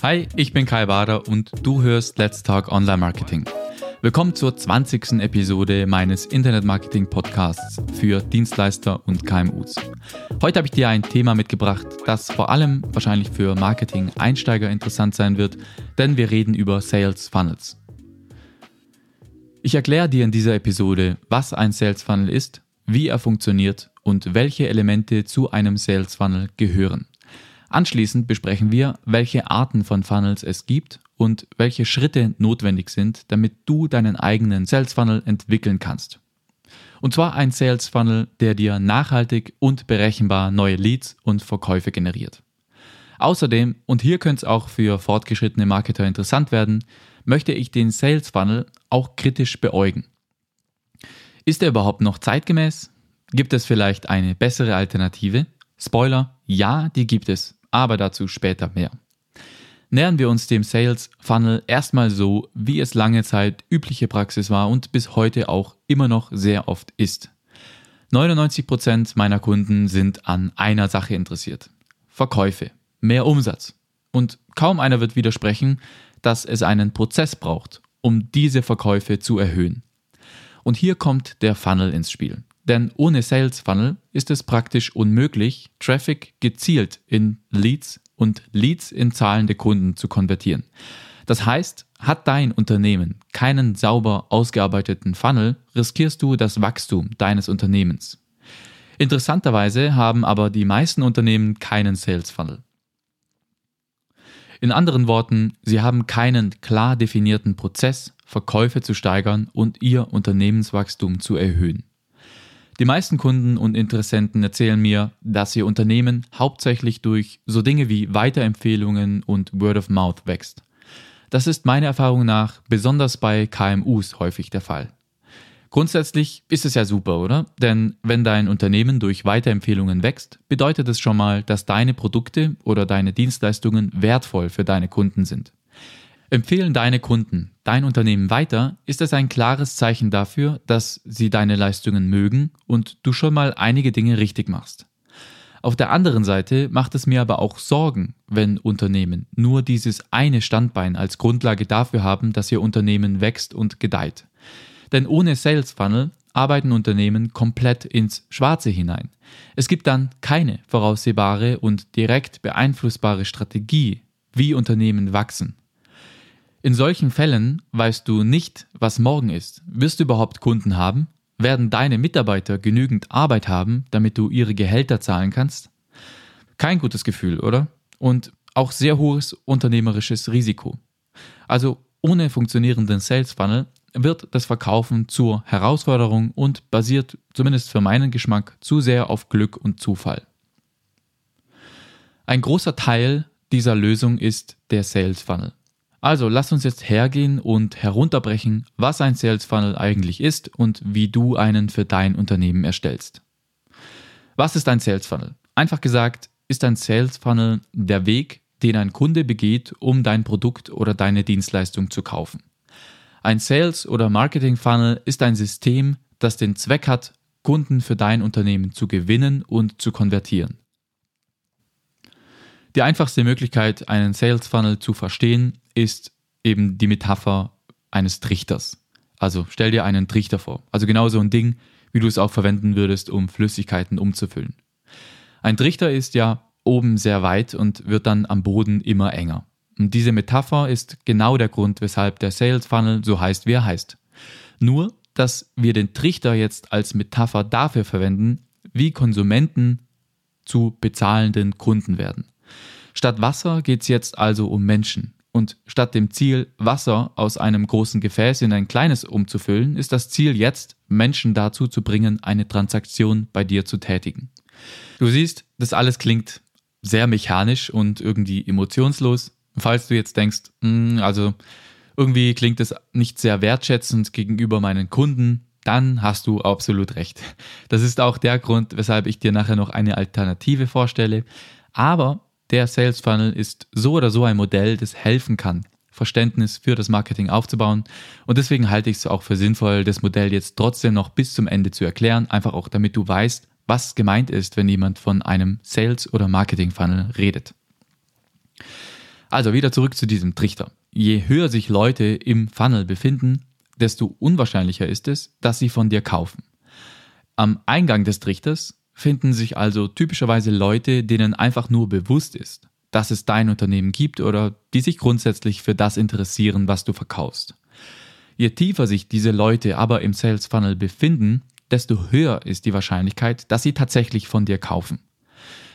Hi, ich bin Kai Bader und du hörst Let's Talk Online Marketing. Willkommen zur 20. Episode meines Internet Marketing Podcasts für Dienstleister und KMUs. Heute habe ich dir ein Thema mitgebracht, das vor allem wahrscheinlich für Marketing-Einsteiger interessant sein wird, denn wir reden über Sales Funnels. Ich erkläre dir in dieser Episode, was ein Sales Funnel ist, wie er funktioniert und welche Elemente zu einem Sales Funnel gehören. Anschließend besprechen wir, welche Arten von Funnels es gibt und welche Schritte notwendig sind, damit du deinen eigenen Sales Funnel entwickeln kannst. Und zwar ein Sales Funnel, der dir nachhaltig und berechenbar neue Leads und Verkäufe generiert. Außerdem, und hier könnte es auch für fortgeschrittene Marketer interessant werden, möchte ich den Sales Funnel auch kritisch beäugen. Ist er überhaupt noch zeitgemäß? Gibt es vielleicht eine bessere Alternative? Spoiler, ja, die gibt es aber dazu später mehr. Nähern wir uns dem Sales Funnel erstmal so, wie es lange Zeit übliche Praxis war und bis heute auch immer noch sehr oft ist. 99% meiner Kunden sind an einer Sache interessiert. Verkäufe, mehr Umsatz. Und kaum einer wird widersprechen, dass es einen Prozess braucht, um diese Verkäufe zu erhöhen. Und hier kommt der Funnel ins Spiel. Denn ohne Sales Funnel ist es praktisch unmöglich, Traffic gezielt in Leads und Leads in zahlende Kunden zu konvertieren. Das heißt, hat dein Unternehmen keinen sauber ausgearbeiteten Funnel, riskierst du das Wachstum deines Unternehmens. Interessanterweise haben aber die meisten Unternehmen keinen Sales Funnel. In anderen Worten, sie haben keinen klar definierten Prozess, Verkäufe zu steigern und ihr Unternehmenswachstum zu erhöhen. Die meisten Kunden und Interessenten erzählen mir, dass ihr Unternehmen hauptsächlich durch so Dinge wie Weiterempfehlungen und Word of Mouth wächst. Das ist meiner Erfahrung nach besonders bei KMUs häufig der Fall. Grundsätzlich ist es ja super, oder? Denn wenn dein Unternehmen durch Weiterempfehlungen wächst, bedeutet es schon mal, dass deine Produkte oder deine Dienstleistungen wertvoll für deine Kunden sind. Empfehlen deine Kunden dein Unternehmen weiter, ist es ein klares Zeichen dafür, dass sie deine Leistungen mögen und du schon mal einige Dinge richtig machst. Auf der anderen Seite macht es mir aber auch Sorgen, wenn Unternehmen nur dieses eine Standbein als Grundlage dafür haben, dass ihr Unternehmen wächst und gedeiht. Denn ohne Sales Funnel arbeiten Unternehmen komplett ins Schwarze hinein. Es gibt dann keine voraussehbare und direkt beeinflussbare Strategie, wie Unternehmen wachsen. In solchen Fällen weißt du nicht, was morgen ist. Wirst du überhaupt Kunden haben? Werden deine Mitarbeiter genügend Arbeit haben, damit du ihre Gehälter zahlen kannst? Kein gutes Gefühl, oder? Und auch sehr hohes unternehmerisches Risiko. Also ohne funktionierenden Sales Funnel wird das Verkaufen zur Herausforderung und basiert zumindest für meinen Geschmack zu sehr auf Glück und Zufall. Ein großer Teil dieser Lösung ist der Sales Funnel. Also lass uns jetzt hergehen und herunterbrechen, was ein Sales Funnel eigentlich ist und wie du einen für dein Unternehmen erstellst. Was ist ein Sales Funnel? Einfach gesagt, ist ein Sales Funnel der Weg, den ein Kunde begeht, um dein Produkt oder deine Dienstleistung zu kaufen. Ein Sales- oder Marketing Funnel ist ein System, das den Zweck hat, Kunden für dein Unternehmen zu gewinnen und zu konvertieren. Die einfachste Möglichkeit, einen Sales Funnel zu verstehen, ist eben die Metapher eines Trichters. Also stell dir einen Trichter vor. Also genau so ein Ding, wie du es auch verwenden würdest, um Flüssigkeiten umzufüllen. Ein Trichter ist ja oben sehr weit und wird dann am Boden immer enger. Und diese Metapher ist genau der Grund, weshalb der Sales Funnel so heißt, wie er heißt. Nur, dass wir den Trichter jetzt als Metapher dafür verwenden, wie Konsumenten zu bezahlenden Kunden werden. Statt Wasser geht es jetzt also um Menschen. Und statt dem Ziel, Wasser aus einem großen Gefäß in ein kleines umzufüllen, ist das Ziel jetzt, Menschen dazu zu bringen, eine Transaktion bei dir zu tätigen. Du siehst, das alles klingt sehr mechanisch und irgendwie emotionslos. Falls du jetzt denkst, hm, also irgendwie klingt es nicht sehr wertschätzend gegenüber meinen Kunden, dann hast du absolut recht. Das ist auch der Grund, weshalb ich dir nachher noch eine Alternative vorstelle. Aber der Sales Funnel ist so oder so ein Modell, das helfen kann, Verständnis für das Marketing aufzubauen. Und deswegen halte ich es auch für sinnvoll, das Modell jetzt trotzdem noch bis zum Ende zu erklären, einfach auch damit du weißt, was gemeint ist, wenn jemand von einem Sales- oder Marketing-Funnel redet. Also wieder zurück zu diesem Trichter. Je höher sich Leute im Funnel befinden, desto unwahrscheinlicher ist es, dass sie von dir kaufen. Am Eingang des Trichters finden sich also typischerweise Leute, denen einfach nur bewusst ist, dass es dein Unternehmen gibt oder die sich grundsätzlich für das interessieren, was du verkaufst. Je tiefer sich diese Leute aber im Sales Funnel befinden, desto höher ist die Wahrscheinlichkeit, dass sie tatsächlich von dir kaufen.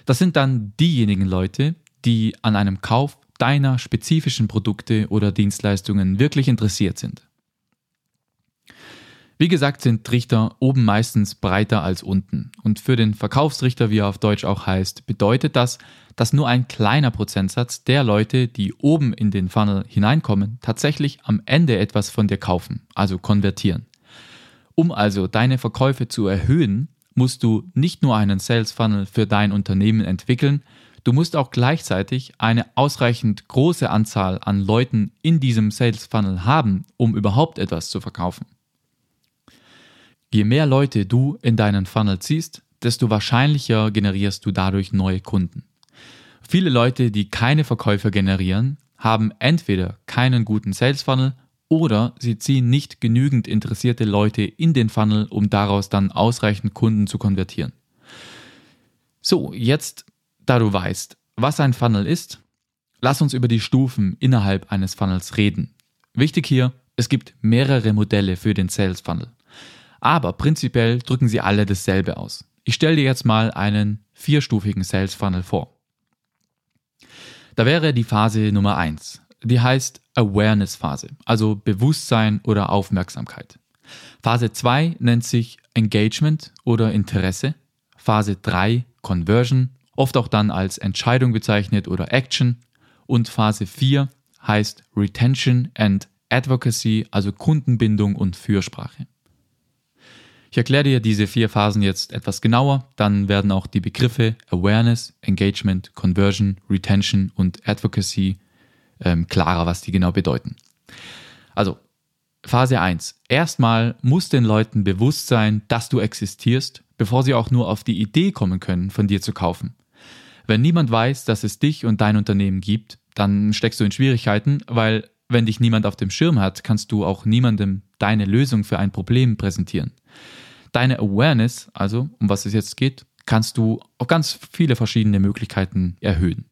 Das sind dann diejenigen Leute, die an einem Kauf deiner spezifischen Produkte oder Dienstleistungen wirklich interessiert sind. Wie gesagt sind Trichter oben meistens breiter als unten. Und für den Verkaufsrichter, wie er auf Deutsch auch heißt, bedeutet das, dass nur ein kleiner Prozentsatz der Leute, die oben in den Funnel hineinkommen, tatsächlich am Ende etwas von dir kaufen, also konvertieren. Um also deine Verkäufe zu erhöhen, musst du nicht nur einen Sales Funnel für dein Unternehmen entwickeln, du musst auch gleichzeitig eine ausreichend große Anzahl an Leuten in diesem Sales Funnel haben, um überhaupt etwas zu verkaufen. Je mehr Leute du in deinen Funnel ziehst, desto wahrscheinlicher generierst du dadurch neue Kunden. Viele Leute, die keine Verkäufer generieren, haben entweder keinen guten Sales Funnel oder sie ziehen nicht genügend interessierte Leute in den Funnel, um daraus dann ausreichend Kunden zu konvertieren. So, jetzt, da du weißt, was ein Funnel ist, lass uns über die Stufen innerhalb eines Funnels reden. Wichtig hier, es gibt mehrere Modelle für den Sales Funnel. Aber prinzipiell drücken sie alle dasselbe aus. Ich stelle dir jetzt mal einen vierstufigen Sales Funnel vor. Da wäre die Phase Nummer eins die heißt Awareness-Phase, also Bewusstsein oder Aufmerksamkeit. Phase 2 nennt sich Engagement oder Interesse. Phase 3 Conversion, oft auch dann als Entscheidung bezeichnet oder Action. Und Phase 4 heißt Retention and Advocacy, also Kundenbindung und Fürsprache. Ich erkläre dir diese vier Phasen jetzt etwas genauer, dann werden auch die Begriffe Awareness, Engagement, Conversion, Retention und Advocacy ähm, klarer, was die genau bedeuten. Also, Phase 1. Erstmal muss den Leuten bewusst sein, dass du existierst, bevor sie auch nur auf die Idee kommen können, von dir zu kaufen. Wenn niemand weiß, dass es dich und dein Unternehmen gibt, dann steckst du in Schwierigkeiten, weil wenn dich niemand auf dem Schirm hat, kannst du auch niemandem deine Lösung für ein Problem präsentieren. Deine Awareness, also um was es jetzt geht, kannst du auf ganz viele verschiedene Möglichkeiten erhöhen.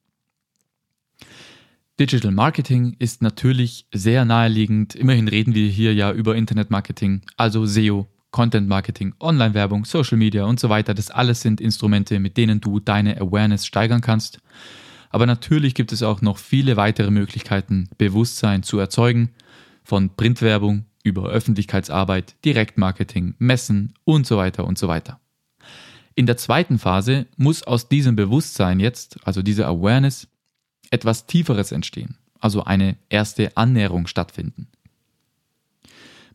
Digital Marketing ist natürlich sehr naheliegend. Immerhin reden wir hier ja über Internet Marketing, also SEO, Content Marketing, Online-Werbung, Social Media und so weiter. Das alles sind Instrumente, mit denen du deine Awareness steigern kannst. Aber natürlich gibt es auch noch viele weitere Möglichkeiten, Bewusstsein zu erzeugen, von Printwerbung über Öffentlichkeitsarbeit, Direktmarketing, Messen und so weiter und so weiter. In der zweiten Phase muss aus diesem Bewusstsein jetzt, also dieser Awareness, etwas Tieferes entstehen, also eine erste Annäherung stattfinden.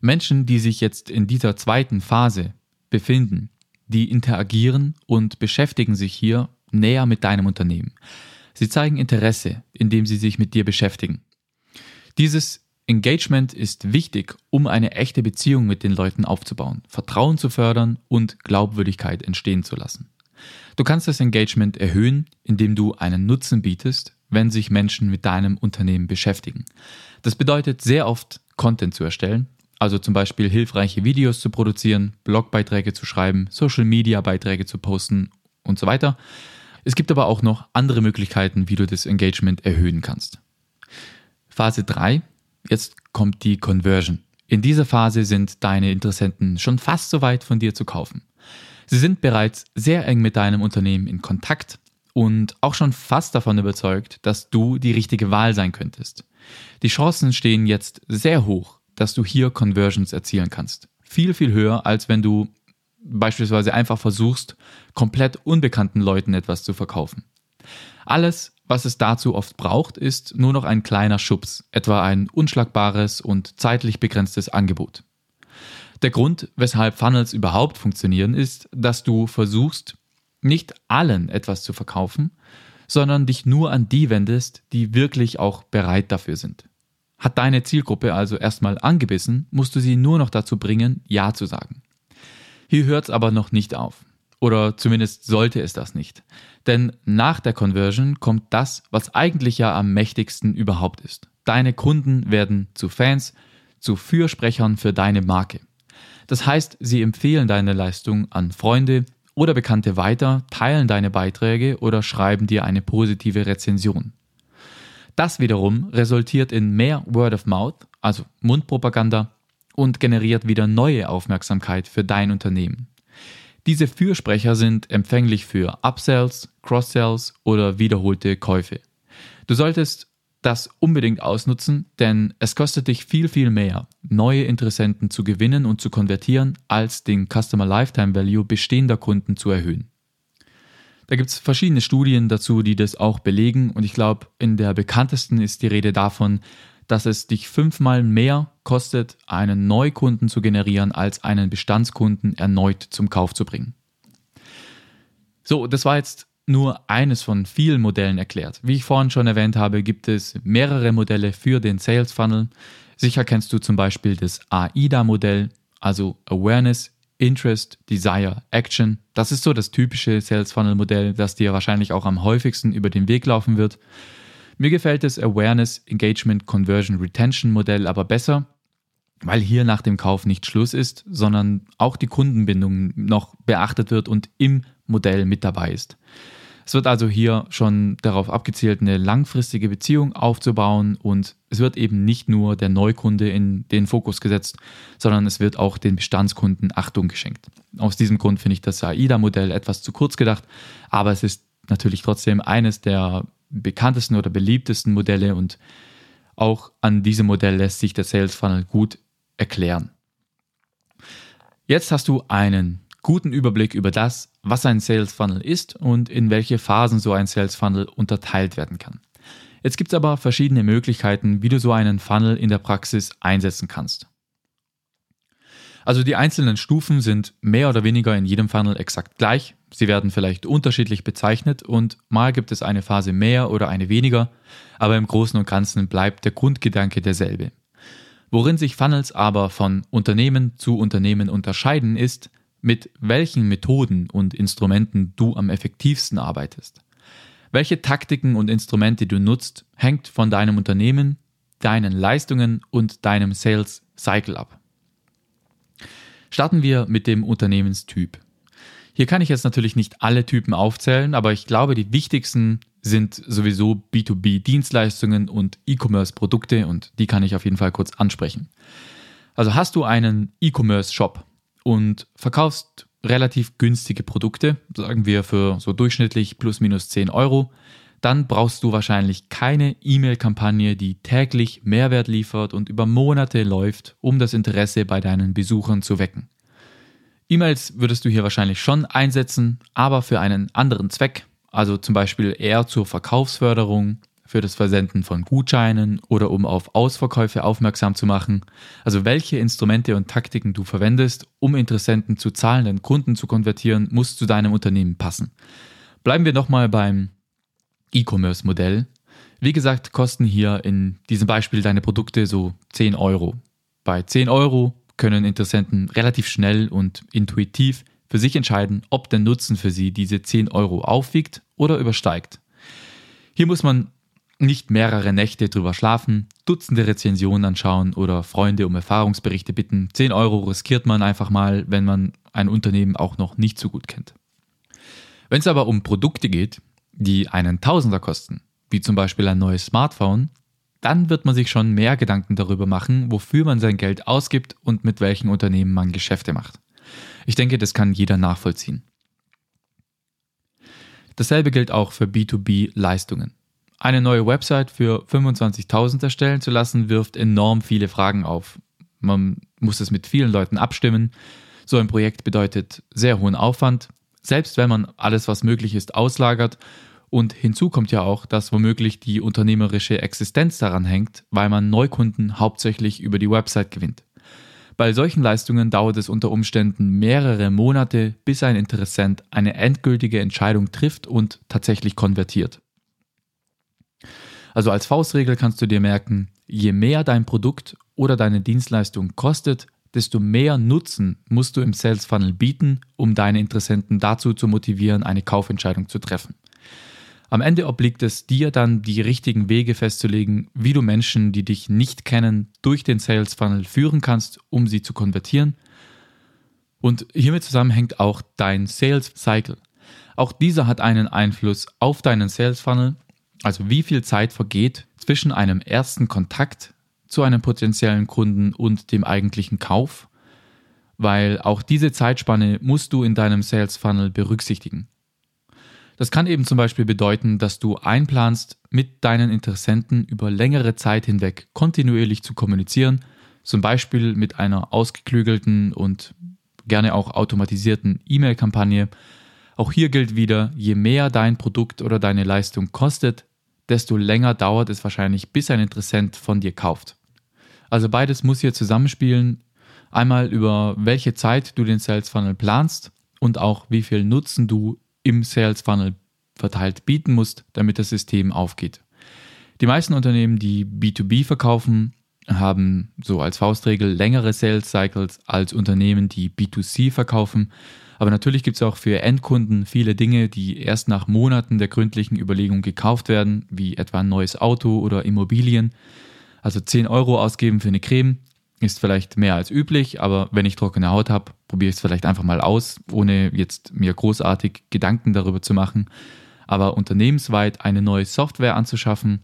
Menschen, die sich jetzt in dieser zweiten Phase befinden, die interagieren und beschäftigen sich hier näher mit deinem Unternehmen. Sie zeigen Interesse, indem sie sich mit dir beschäftigen. Dieses Engagement ist wichtig, um eine echte Beziehung mit den Leuten aufzubauen, Vertrauen zu fördern und Glaubwürdigkeit entstehen zu lassen. Du kannst das Engagement erhöhen, indem du einen Nutzen bietest, wenn sich Menschen mit deinem Unternehmen beschäftigen. Das bedeutet sehr oft Content zu erstellen, also zum Beispiel hilfreiche Videos zu produzieren, Blogbeiträge zu schreiben, Social-Media-Beiträge zu posten und so weiter. Es gibt aber auch noch andere Möglichkeiten, wie du das Engagement erhöhen kannst. Phase 3, jetzt kommt die Conversion. In dieser Phase sind deine Interessenten schon fast so weit von dir zu kaufen. Sie sind bereits sehr eng mit deinem Unternehmen in Kontakt und auch schon fast davon überzeugt, dass du die richtige Wahl sein könntest. Die Chancen stehen jetzt sehr hoch, dass du hier Conversions erzielen kannst. Viel, viel höher, als wenn du beispielsweise einfach versuchst, komplett unbekannten Leuten etwas zu verkaufen. Alles, was es dazu oft braucht, ist nur noch ein kleiner Schubs, etwa ein unschlagbares und zeitlich begrenztes Angebot. Der Grund, weshalb Funnels überhaupt funktionieren, ist, dass du versuchst, nicht allen etwas zu verkaufen, sondern dich nur an die wendest, die wirklich auch bereit dafür sind. Hat deine Zielgruppe also erstmal angebissen, musst du sie nur noch dazu bringen, Ja zu sagen. Hier hört es aber noch nicht auf. Oder zumindest sollte es das nicht. Denn nach der Conversion kommt das, was eigentlich ja am mächtigsten überhaupt ist. Deine Kunden werden zu Fans, zu Fürsprechern für deine Marke. Das heißt, sie empfehlen deine Leistung an Freunde oder Bekannte weiter, teilen deine Beiträge oder schreiben dir eine positive Rezension. Das wiederum resultiert in mehr Word of Mouth, also Mundpropaganda, und generiert wieder neue Aufmerksamkeit für dein Unternehmen. Diese Fürsprecher sind empfänglich für Upsells, Cross-Sells oder wiederholte Käufe. Du solltest das unbedingt ausnutzen, denn es kostet dich viel, viel mehr, neue Interessenten zu gewinnen und zu konvertieren, als den Customer Lifetime Value bestehender Kunden zu erhöhen. Da gibt es verschiedene Studien dazu, die das auch belegen und ich glaube, in der bekanntesten ist die Rede davon, dass es dich fünfmal mehr kostet, einen Neukunden zu generieren, als einen Bestandskunden erneut zum Kauf zu bringen. So, das war jetzt nur eines von vielen Modellen erklärt. Wie ich vorhin schon erwähnt habe, gibt es mehrere Modelle für den Sales Funnel. Sicher kennst du zum Beispiel das AIDA-Modell, also Awareness, Interest, Desire, Action. Das ist so das typische Sales Funnel Modell, das dir wahrscheinlich auch am häufigsten über den Weg laufen wird. Mir gefällt das Awareness, Engagement, Conversion, Retention Modell aber besser, weil hier nach dem Kauf nicht Schluss ist, sondern auch die Kundenbindung noch beachtet wird und im Modell mit dabei ist. Es wird also hier schon darauf abgezielt, eine langfristige Beziehung aufzubauen und es wird eben nicht nur der Neukunde in den Fokus gesetzt, sondern es wird auch den Bestandskunden Achtung geschenkt. Aus diesem Grund finde ich das AIDA-Modell etwas zu kurz gedacht, aber es ist natürlich trotzdem eines der bekanntesten oder beliebtesten Modelle und auch an diesem Modell lässt sich der Sales Funnel gut erklären. Jetzt hast du einen guten Überblick über das, was ein Sales Funnel ist und in welche Phasen so ein Sales Funnel unterteilt werden kann. Jetzt gibt es aber verschiedene Möglichkeiten, wie du so einen Funnel in der Praxis einsetzen kannst. Also die einzelnen Stufen sind mehr oder weniger in jedem Funnel exakt gleich. Sie werden vielleicht unterschiedlich bezeichnet und mal gibt es eine Phase mehr oder eine weniger, aber im Großen und Ganzen bleibt der Grundgedanke derselbe. Worin sich Funnels aber von Unternehmen zu Unternehmen unterscheiden ist, mit welchen Methoden und Instrumenten du am effektivsten arbeitest. Welche Taktiken und Instrumente du nutzt, hängt von deinem Unternehmen, deinen Leistungen und deinem Sales Cycle ab. Starten wir mit dem Unternehmenstyp. Hier kann ich jetzt natürlich nicht alle Typen aufzählen, aber ich glaube, die wichtigsten sind sowieso B2B-Dienstleistungen und E-Commerce-Produkte und die kann ich auf jeden Fall kurz ansprechen. Also hast du einen E-Commerce-Shop und verkaufst relativ günstige Produkte, sagen wir für so durchschnittlich plus minus 10 Euro, dann brauchst du wahrscheinlich keine E-Mail-Kampagne, die täglich Mehrwert liefert und über Monate läuft, um das Interesse bei deinen Besuchern zu wecken. E-Mails würdest du hier wahrscheinlich schon einsetzen, aber für einen anderen Zweck, also zum Beispiel eher zur Verkaufsförderung, für das Versenden von Gutscheinen oder um auf Ausverkäufe aufmerksam zu machen. Also welche Instrumente und Taktiken du verwendest, um Interessenten zu zahlenden Kunden zu konvertieren, muss zu deinem Unternehmen passen. Bleiben wir nochmal beim E-Commerce-Modell. Wie gesagt, kosten hier in diesem Beispiel deine Produkte so 10 Euro. Bei 10 Euro können Interessenten relativ schnell und intuitiv für sich entscheiden, ob der Nutzen für sie diese 10 Euro aufwiegt oder übersteigt. Hier muss man nicht mehrere Nächte drüber schlafen, Dutzende Rezensionen anschauen oder Freunde um Erfahrungsberichte bitten. 10 Euro riskiert man einfach mal, wenn man ein Unternehmen auch noch nicht so gut kennt. Wenn es aber um Produkte geht, die einen Tausender kosten, wie zum Beispiel ein neues Smartphone, dann wird man sich schon mehr Gedanken darüber machen, wofür man sein Geld ausgibt und mit welchen Unternehmen man Geschäfte macht. Ich denke, das kann jeder nachvollziehen. Dasselbe gilt auch für B2B-Leistungen. Eine neue Website für 25.000 erstellen zu lassen, wirft enorm viele Fragen auf. Man muss es mit vielen Leuten abstimmen. So ein Projekt bedeutet sehr hohen Aufwand, selbst wenn man alles, was möglich ist, auslagert. Und hinzu kommt ja auch, dass womöglich die unternehmerische Existenz daran hängt, weil man Neukunden hauptsächlich über die Website gewinnt. Bei solchen Leistungen dauert es unter Umständen mehrere Monate, bis ein Interessent eine endgültige Entscheidung trifft und tatsächlich konvertiert. Also als Faustregel kannst du dir merken, je mehr dein Produkt oder deine Dienstleistung kostet, desto mehr Nutzen musst du im Sales Funnel bieten, um deine Interessenten dazu zu motivieren, eine Kaufentscheidung zu treffen. Am Ende obliegt es dir dann, die richtigen Wege festzulegen, wie du Menschen, die dich nicht kennen, durch den Sales Funnel führen kannst, um sie zu konvertieren. Und hiermit zusammenhängt auch dein Sales Cycle. Auch dieser hat einen Einfluss auf deinen Sales Funnel, also wie viel Zeit vergeht zwischen einem ersten Kontakt zu einem potenziellen Kunden und dem eigentlichen Kauf, weil auch diese Zeitspanne musst du in deinem Sales Funnel berücksichtigen. Das kann eben zum Beispiel bedeuten, dass du einplanst, mit deinen Interessenten über längere Zeit hinweg kontinuierlich zu kommunizieren, zum Beispiel mit einer ausgeklügelten und gerne auch automatisierten E-Mail-Kampagne. Auch hier gilt wieder, je mehr dein Produkt oder deine Leistung kostet, desto länger dauert es wahrscheinlich, bis ein Interessent von dir kauft. Also beides muss hier zusammenspielen. Einmal über welche Zeit du den Sales Funnel planst und auch wie viel Nutzen du im Sales Funnel verteilt bieten musst, damit das System aufgeht. Die meisten Unternehmen, die B2B verkaufen, haben so als Faustregel längere Sales Cycles als Unternehmen, die B2C verkaufen. Aber natürlich gibt es auch für Endkunden viele Dinge, die erst nach Monaten der gründlichen Überlegung gekauft werden, wie etwa ein neues Auto oder Immobilien. Also 10 Euro ausgeben für eine Creme ist vielleicht mehr als üblich, aber wenn ich trockene Haut habe, probiere ich es vielleicht einfach mal aus, ohne jetzt mir großartig Gedanken darüber zu machen. Aber unternehmensweit eine neue Software anzuschaffen,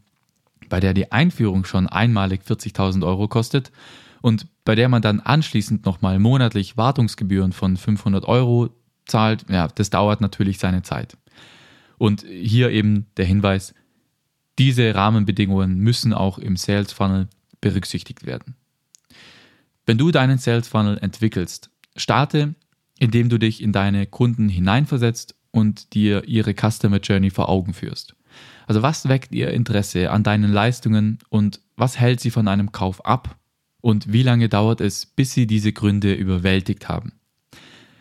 bei der die Einführung schon einmalig 40.000 Euro kostet und bei der man dann anschließend nochmal monatlich Wartungsgebühren von 500 Euro zahlt, ja, das dauert natürlich seine Zeit. Und hier eben der Hinweis, diese Rahmenbedingungen müssen auch im Sales Funnel berücksichtigt werden. Wenn du deinen Sales Funnel entwickelst, starte, indem du dich in deine Kunden hineinversetzt und dir ihre Customer Journey vor Augen führst. Also was weckt ihr Interesse an deinen Leistungen und was hält sie von einem Kauf ab und wie lange dauert es, bis sie diese Gründe überwältigt haben.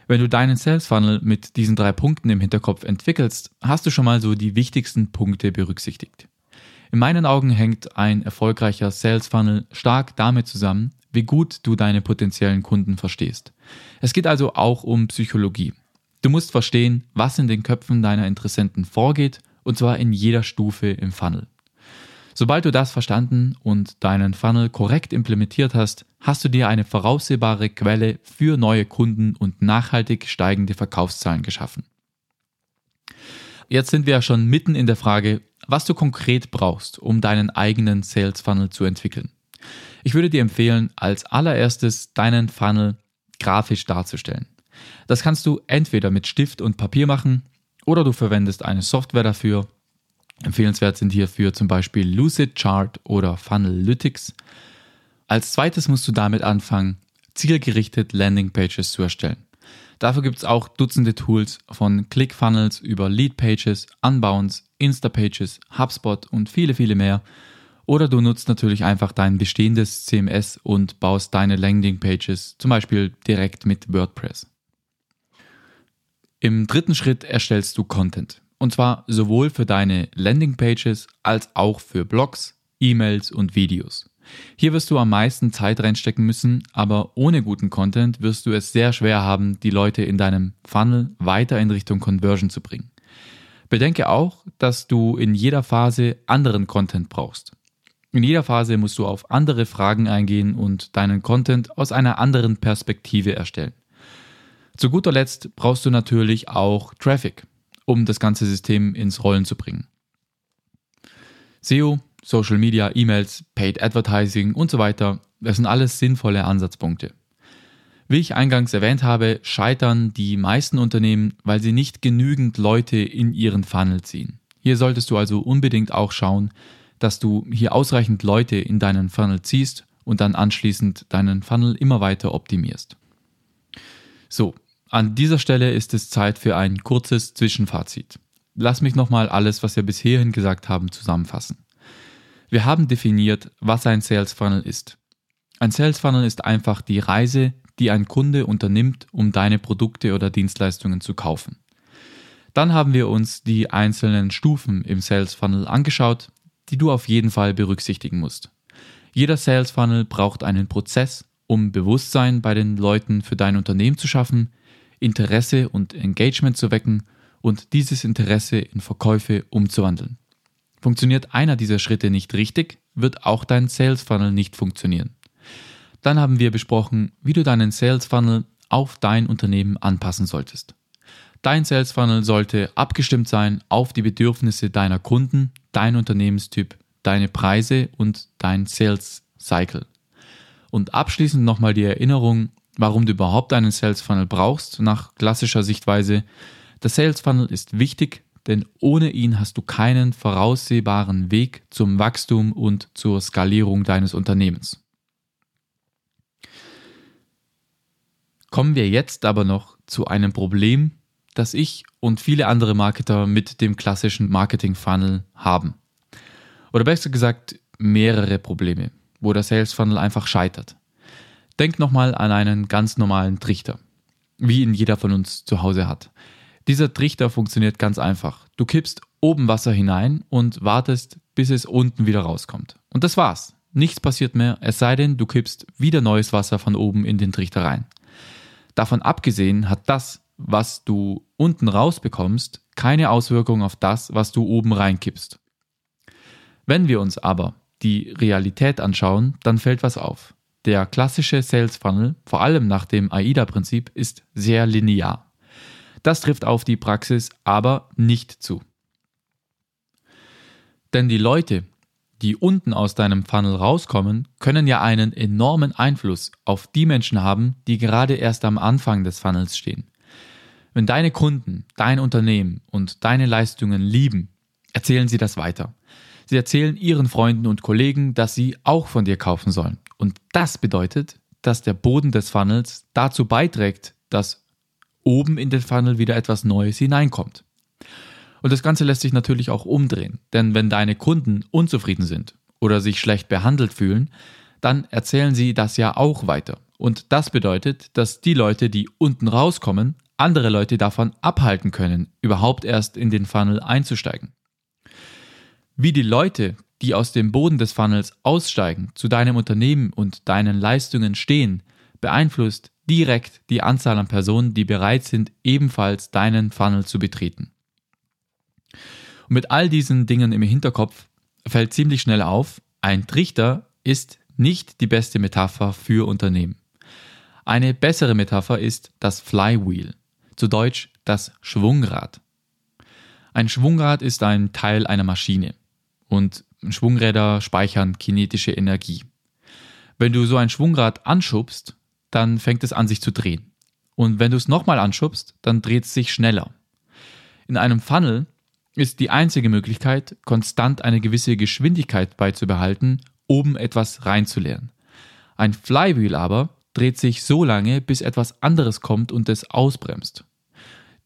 Wenn du deinen Sales Funnel mit diesen drei Punkten im Hinterkopf entwickelst, hast du schon mal so die wichtigsten Punkte berücksichtigt. In meinen Augen hängt ein erfolgreicher Sales Funnel stark damit zusammen, wie gut du deine potenziellen Kunden verstehst. Es geht also auch um Psychologie. Du musst verstehen, was in den Köpfen deiner Interessenten vorgeht, und zwar in jeder Stufe im Funnel. Sobald du das verstanden und deinen Funnel korrekt implementiert hast, hast du dir eine voraussehbare Quelle für neue Kunden und nachhaltig steigende Verkaufszahlen geschaffen. Jetzt sind wir ja schon mitten in der Frage, was du konkret brauchst, um deinen eigenen Sales Funnel zu entwickeln. Ich würde dir empfehlen, als allererstes deinen Funnel grafisch darzustellen. Das kannst du entweder mit Stift und Papier machen oder du verwendest eine Software dafür. Empfehlenswert sind hierfür zum Beispiel Lucidchart oder Funnelytics. Als zweites musst du damit anfangen, zielgerichtet Landingpages zu erstellen. Dafür gibt es auch Dutzende Tools von ClickFunnels über Leadpages, Unbounce, Instapages, HubSpot und viele, viele mehr. Oder du nutzt natürlich einfach dein bestehendes CMS und baust deine Landingpages zum Beispiel direkt mit WordPress. Im dritten Schritt erstellst du Content. Und zwar sowohl für deine Landingpages als auch für Blogs, E-Mails und Videos. Hier wirst du am meisten Zeit reinstecken müssen, aber ohne guten Content wirst du es sehr schwer haben, die Leute in deinem Funnel weiter in Richtung Conversion zu bringen. Bedenke auch, dass du in jeder Phase anderen Content brauchst. In jeder Phase musst du auf andere Fragen eingehen und deinen Content aus einer anderen Perspektive erstellen. Zu guter Letzt brauchst du natürlich auch Traffic, um das ganze System ins Rollen zu bringen. SEO, Social Media, E-Mails, Paid Advertising und so weiter, das sind alles sinnvolle Ansatzpunkte. Wie ich eingangs erwähnt habe, scheitern die meisten Unternehmen, weil sie nicht genügend Leute in ihren Funnel ziehen. Hier solltest du also unbedingt auch schauen, dass du hier ausreichend Leute in deinen Funnel ziehst und dann anschließend deinen Funnel immer weiter optimierst. So, an dieser Stelle ist es Zeit für ein kurzes Zwischenfazit. Lass mich nochmal alles, was wir bis hierhin gesagt haben, zusammenfassen. Wir haben definiert, was ein Sales Funnel ist. Ein Sales Funnel ist einfach die Reise, die ein Kunde unternimmt, um deine Produkte oder Dienstleistungen zu kaufen. Dann haben wir uns die einzelnen Stufen im Sales Funnel angeschaut die du auf jeden Fall berücksichtigen musst. Jeder Sales Funnel braucht einen Prozess, um Bewusstsein bei den Leuten für dein Unternehmen zu schaffen, Interesse und Engagement zu wecken und dieses Interesse in Verkäufe umzuwandeln. Funktioniert einer dieser Schritte nicht richtig, wird auch dein Sales Funnel nicht funktionieren. Dann haben wir besprochen, wie du deinen Sales Funnel auf dein Unternehmen anpassen solltest. Dein Sales Funnel sollte abgestimmt sein auf die Bedürfnisse deiner Kunden, dein Unternehmenstyp, deine Preise und dein Sales Cycle. Und abschließend nochmal die Erinnerung, warum du überhaupt einen Sales Funnel brauchst, nach klassischer Sichtweise. Der Sales Funnel ist wichtig, denn ohne ihn hast du keinen voraussehbaren Weg zum Wachstum und zur Skalierung deines Unternehmens. Kommen wir jetzt aber noch zu einem Problem, das ich und viele andere Marketer mit dem klassischen Marketing-Funnel haben. Oder besser gesagt, mehrere Probleme, wo der Sales Funnel einfach scheitert. Denk nochmal an einen ganz normalen Trichter, wie ihn jeder von uns zu Hause hat. Dieser Trichter funktioniert ganz einfach. Du kippst oben Wasser hinein und wartest, bis es unten wieder rauskommt. Und das war's. Nichts passiert mehr, es sei denn, du kippst wieder neues Wasser von oben in den Trichter rein. Davon abgesehen hat das, was du unten rausbekommst, keine Auswirkung auf das, was du oben reinkippst. Wenn wir uns aber die Realität anschauen, dann fällt was auf. Der klassische Sales Funnel, vor allem nach dem AIDA-Prinzip, ist sehr linear. Das trifft auf die Praxis aber nicht zu. Denn die Leute, die unten aus deinem Funnel rauskommen, können ja einen enormen Einfluss auf die Menschen haben, die gerade erst am Anfang des Funnels stehen. Wenn deine Kunden dein Unternehmen und deine Leistungen lieben, erzählen sie das weiter. Sie erzählen ihren Freunden und Kollegen, dass sie auch von dir kaufen sollen. Und das bedeutet, dass der Boden des Funnels dazu beiträgt, dass oben in den Funnel wieder etwas Neues hineinkommt. Und das Ganze lässt sich natürlich auch umdrehen, denn wenn deine Kunden unzufrieden sind oder sich schlecht behandelt fühlen, dann erzählen sie das ja auch weiter. Und das bedeutet, dass die Leute, die unten rauskommen, andere Leute davon abhalten können, überhaupt erst in den Funnel einzusteigen. Wie die Leute, die aus dem Boden des Funnels aussteigen, zu deinem Unternehmen und deinen Leistungen stehen, beeinflusst direkt die Anzahl an Personen, die bereit sind, ebenfalls deinen Funnel zu betreten. Und mit all diesen Dingen im Hinterkopf fällt ziemlich schnell auf, ein Trichter ist nicht die beste Metapher für Unternehmen. Eine bessere Metapher ist das Flywheel, zu Deutsch das Schwungrad. Ein Schwungrad ist ein Teil einer Maschine und Schwungräder speichern kinetische Energie. Wenn du so ein Schwungrad anschubst, dann fängt es an sich zu drehen. Und wenn du es nochmal anschubst, dann dreht es sich schneller. In einem Funnel ist die einzige Möglichkeit, konstant eine gewisse Geschwindigkeit beizubehalten, oben etwas reinzuleeren. Ein Flywheel aber dreht sich so lange, bis etwas anderes kommt und es ausbremst.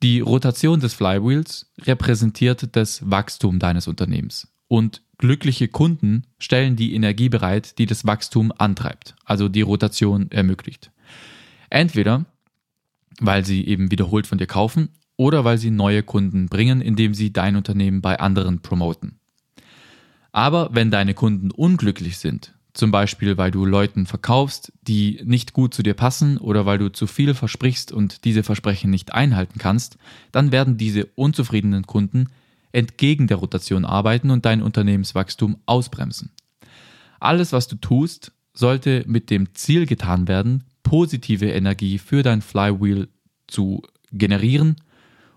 Die Rotation des Flywheels repräsentiert das Wachstum deines Unternehmens. Und glückliche Kunden stellen die Energie bereit, die das Wachstum antreibt, also die Rotation ermöglicht. Entweder weil sie eben wiederholt von dir kaufen oder weil sie neue Kunden bringen, indem sie dein Unternehmen bei anderen promoten. Aber wenn deine Kunden unglücklich sind, zum Beispiel weil du Leuten verkaufst, die nicht gut zu dir passen oder weil du zu viel versprichst und diese Versprechen nicht einhalten kannst, dann werden diese unzufriedenen Kunden entgegen der Rotation arbeiten und dein Unternehmenswachstum ausbremsen. Alles, was du tust, sollte mit dem Ziel getan werden, positive Energie für dein Flywheel zu generieren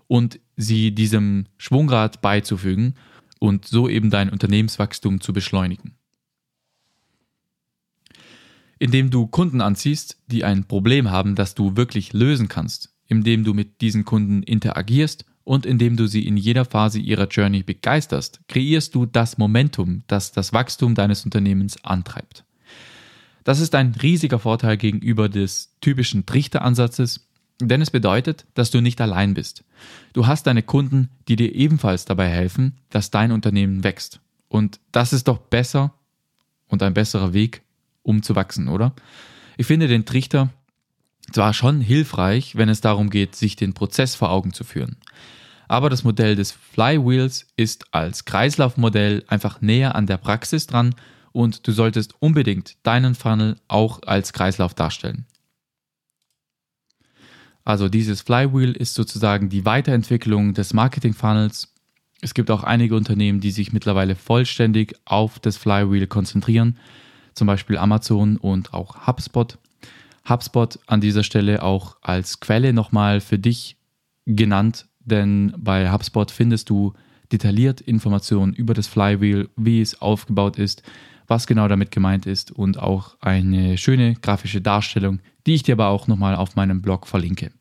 und sie diesem Schwungrad beizufügen und so eben dein Unternehmenswachstum zu beschleunigen. Indem du Kunden anziehst, die ein Problem haben, das du wirklich lösen kannst, indem du mit diesen Kunden interagierst und indem du sie in jeder Phase ihrer Journey begeisterst, kreierst du das Momentum, das das Wachstum deines Unternehmens antreibt. Das ist ein riesiger Vorteil gegenüber des typischen Trichteransatzes, denn es bedeutet, dass du nicht allein bist. Du hast deine Kunden, die dir ebenfalls dabei helfen, dass dein Unternehmen wächst. Und das ist doch besser und ein besserer Weg, um zu wachsen, oder? Ich finde den Trichter zwar schon hilfreich, wenn es darum geht, sich den Prozess vor Augen zu führen. Aber das Modell des Flywheels ist als Kreislaufmodell einfach näher an der Praxis dran und du solltest unbedingt deinen Funnel auch als Kreislauf darstellen. Also dieses Flywheel ist sozusagen die Weiterentwicklung des Marketing Funnels. Es gibt auch einige Unternehmen, die sich mittlerweile vollständig auf das Flywheel konzentrieren, zum Beispiel Amazon und auch HubSpot. HubSpot an dieser Stelle auch als Quelle nochmal für dich genannt, denn bei HubSpot findest du detailliert Informationen über das Flywheel, wie es aufgebaut ist, was genau damit gemeint ist und auch eine schöne grafische Darstellung, die ich dir aber auch nochmal auf meinem Blog verlinke.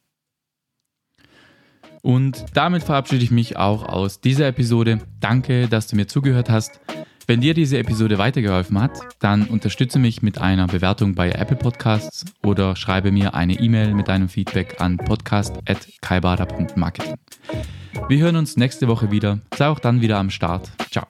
Und damit verabschiede ich mich auch aus dieser Episode. Danke, dass du mir zugehört hast. Wenn dir diese Episode weitergeholfen hat, dann unterstütze mich mit einer Bewertung bei Apple Podcasts oder schreibe mir eine E-Mail mit deinem Feedback an podcast.kaibada.marketing. Wir hören uns nächste Woche wieder. Sei auch dann wieder am Start. Ciao.